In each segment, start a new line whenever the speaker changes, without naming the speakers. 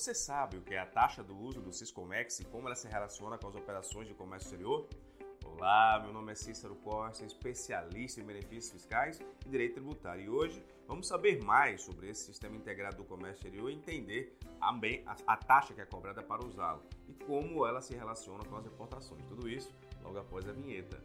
Você sabe o que é a taxa do uso do Siscomex e como ela se relaciona com as operações de comércio exterior? Olá, meu nome é Cícero Costa, especialista em benefícios fiscais e direito tributário. E hoje vamos saber mais sobre esse sistema integrado do comércio exterior e entender a, a taxa que é cobrada para usá-lo e como ela se relaciona com as importações. Tudo isso logo após a vinheta.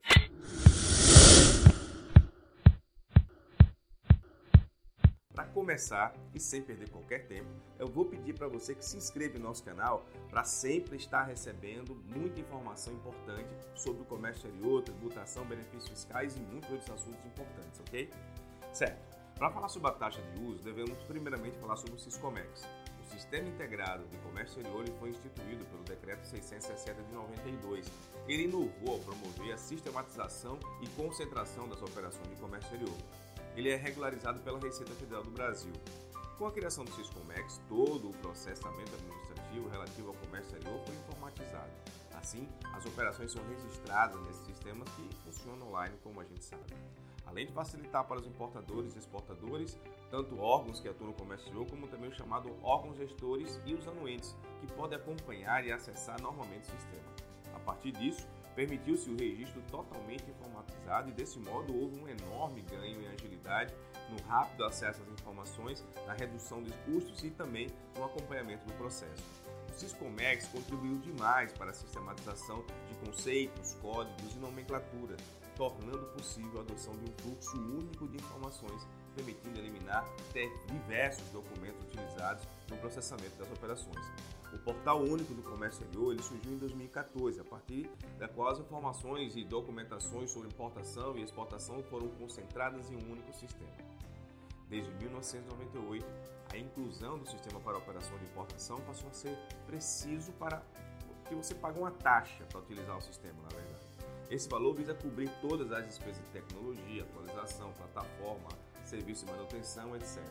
Para começar e sem perder qualquer tempo, eu vou pedir para você que se inscreva no nosso canal para sempre estar recebendo muita informação importante sobre o comércio exterior, tributação, benefícios fiscais e muitos outros assuntos importantes, ok? Certo. Para falar sobre a taxa de uso, devemos primeiramente falar sobre o Siscomex. O Sistema Integrado de Comércio Exterior foi instituído pelo Decreto 660 de 92. Ele inovou ao promover a sistematização e concentração das operações de comércio exterior ele é regularizado pela Receita Federal do Brasil. Com a criação do Siscomex, todo o processamento administrativo relativo ao comércio exterior foi informatizado. Assim, as operações são registradas nesses sistemas que funcionam online, como a gente sabe. Além de facilitar para os importadores e exportadores, tanto órgãos que atuam no comércio exterior, como também o chamado órgãos gestores e os anuentes, que podem acompanhar e acessar normalmente o sistema. A partir disso, Permitiu-se o registro totalmente informatizado e, desse modo, houve um enorme ganho em agilidade no rápido acesso às informações, na redução dos custos e também no acompanhamento do processo. O Siscomex contribuiu demais para a sistematização de conceitos, códigos e nomenclatura, tornando possível a adoção de um fluxo único de informações, permitindo eliminar até diversos documentos utilizados no processamento das operações. O Portal Único do Comércio Exterior ele surgiu em 2014, a partir da qual as informações e documentações sobre importação e exportação foram concentradas em um único sistema. Desde 1998, a inclusão do sistema para operação de importação passou a ser preciso para que você pague uma taxa para utilizar o sistema, na verdade. Esse valor visa cobrir todas as despesas de tecnologia, atualização, plataforma, serviço de manutenção, etc.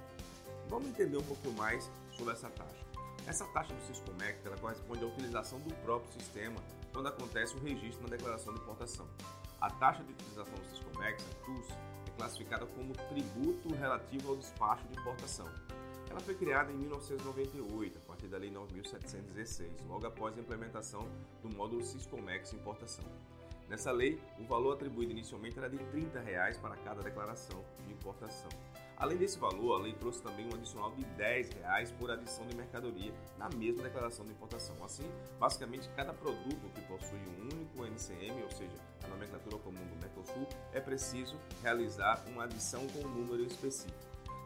Vamos entender um pouco mais sobre essa taxa. Essa taxa do Siscomex ela corresponde à utilização do próprio sistema quando acontece o registro na declaração de importação. A taxa de utilização do Siscomex, a TUS, é classificada como tributo relativo ao despacho de importação. Ela foi criada em 1998, a partir da Lei 9.716, logo após a implementação do módulo Siscomex Importação. Nessa lei, o valor atribuído inicialmente era de 30 reais para cada declaração de importação. Além desse valor, a lei trouxe também um adicional de R$ reais por adição de mercadoria na mesma declaração de importação. Assim, basicamente, cada produto que possui um único NCM, ou seja, a nomenclatura comum do Mercosul, é preciso realizar uma adição com um número específico.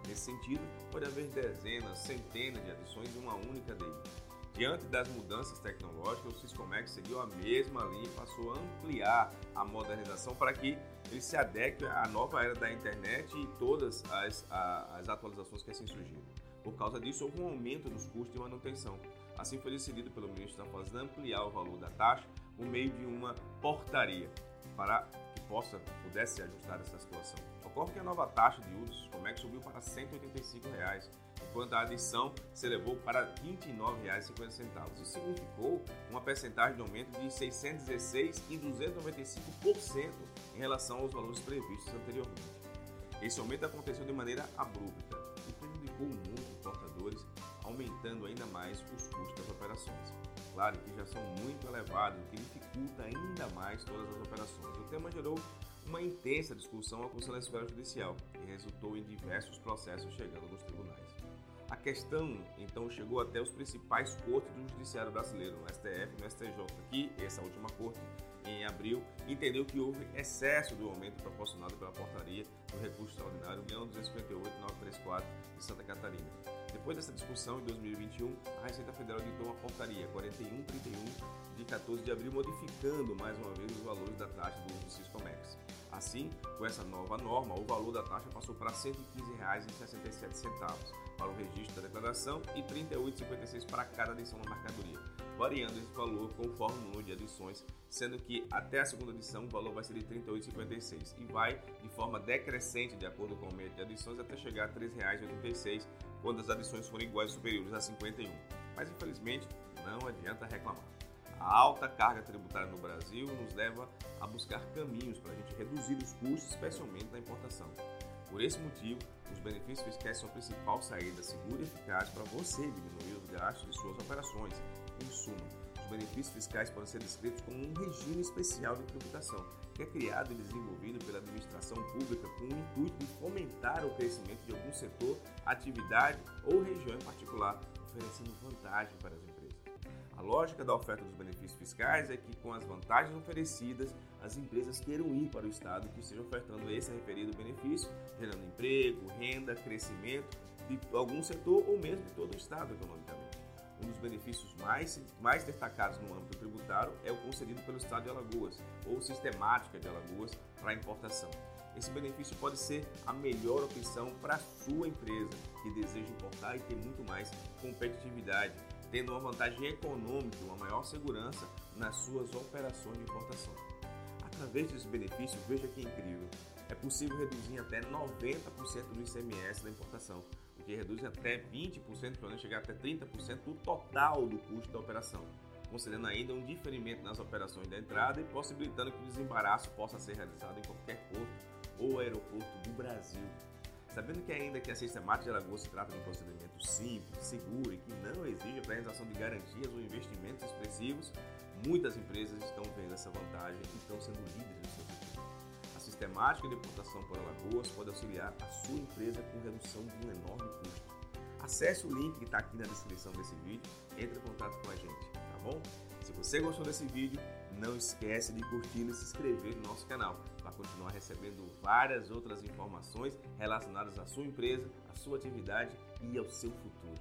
Nesse sentido, pode haver dezenas, centenas de adições em uma única DI. Diante das mudanças tecnológicas, o Siscomex seguiu a mesma linha e passou a ampliar a modernização para que ele se adeque à nova era da internet e todas as, as atualizações que assim surgiram. Por causa disso, houve um aumento dos custos de manutenção. Assim foi decidido pelo ministro da Fazenda ampliar o valor da taxa por meio de uma portaria para possa pudesse ajustar essa situação. Ocorre que a nova taxa de uso do Siscomex subiu para 185 reais, enquanto a adição se elevou para R$ 29,50. Isso significou uma percentagem de aumento de 616 e 295% em relação aos valores previstos anteriormente. Esse aumento aconteceu de maneira abrupta e prejudicou muito os importadores, aumentando ainda mais os custos das operações. Claro que já são muito elevados, o que dificulta ainda mais todas as operações. O tema gerou uma intensa discussão alcançando a esfera judicial e resultou em diversos processos chegando nos tribunais. A questão então chegou até os principais cortes do judiciário brasileiro, no STF e no STJ, que essa última corte em abril entendeu que houve excesso do aumento proporcionado pela portaria do recurso extraordinário 1258-934 de Santa Catarina. Depois dessa discussão, em 2021, a Receita Federal editou uma portaria 4131 de 14 de abril, modificando mais uma vez os valores da taxa do uso do Siscomex. Assim, com essa nova norma, o valor da taxa passou para R$ 115,67 para o registro da declaração e R$ 38,56 para cada adição na mercadoria, variando esse valor conforme o número de adições, sendo que até a segunda edição o valor vai ser de R$ 38,56 e vai de forma decrescente de acordo com o aumento de adições até chegar a R$ 3,86 quando as adições forem iguais ou superiores a 51. Mas infelizmente não adianta reclamar. A alta carga tributária no Brasil nos leva a buscar caminhos para a gente reduzir os custos, especialmente na importação. Por esse motivo, os benefícios fiscais são a principal saída segura e eficaz para você diminuir os gastos de suas operações. Suma, os benefícios fiscais podem ser descritos como um regime especial de tributação, que é criado e desenvolvido pela administração pública com o intuito de fomentar o crescimento de algum setor, atividade ou região em particular, oferecendo vantagem para as empresas. A lógica da oferta dos benefícios fiscais é que, com as vantagens oferecidas, as empresas queiram ir para o Estado que esteja ofertando esse referido benefício, gerando emprego, renda, crescimento de algum setor ou mesmo de todo o Estado economicamente. Um dos benefícios mais, mais destacados no âmbito tributário é o concedido pelo Estado de Alagoas, ou Sistemática de Alagoas, para importação. Esse benefício pode ser a melhor opção para a sua empresa que deseja importar e ter muito mais competitividade, tendo uma vantagem econômica e uma maior segurança nas suas operações de importação. Através desse benefício, veja que incrível, é possível reduzir até 90% do ICMS da importação, que reduz até 20%, podendo chegar até 30% do total do custo da operação, concedendo ainda um diferimento nas operações da entrada e possibilitando que o desembaraço possa ser realizado em qualquer porto ou aeroporto do Brasil. Sabendo que ainda que a sistemática de Alagoas se trata de um procedimento simples, seguro e que não exige a realização de garantias ou investimentos expressivos, muitas empresas estão vendo essa vantagem e estão sendo líderes no seu sistemática de importação por Alagoas pode auxiliar a sua empresa com redução de um enorme custo. Acesse o link que está aqui na descrição desse vídeo, entre em contato com a gente, tá bom? Se você gostou desse vídeo, não esquece de curtir e se inscrever no nosso canal para continuar recebendo várias outras informações relacionadas à sua empresa, à sua atividade e ao seu futuro.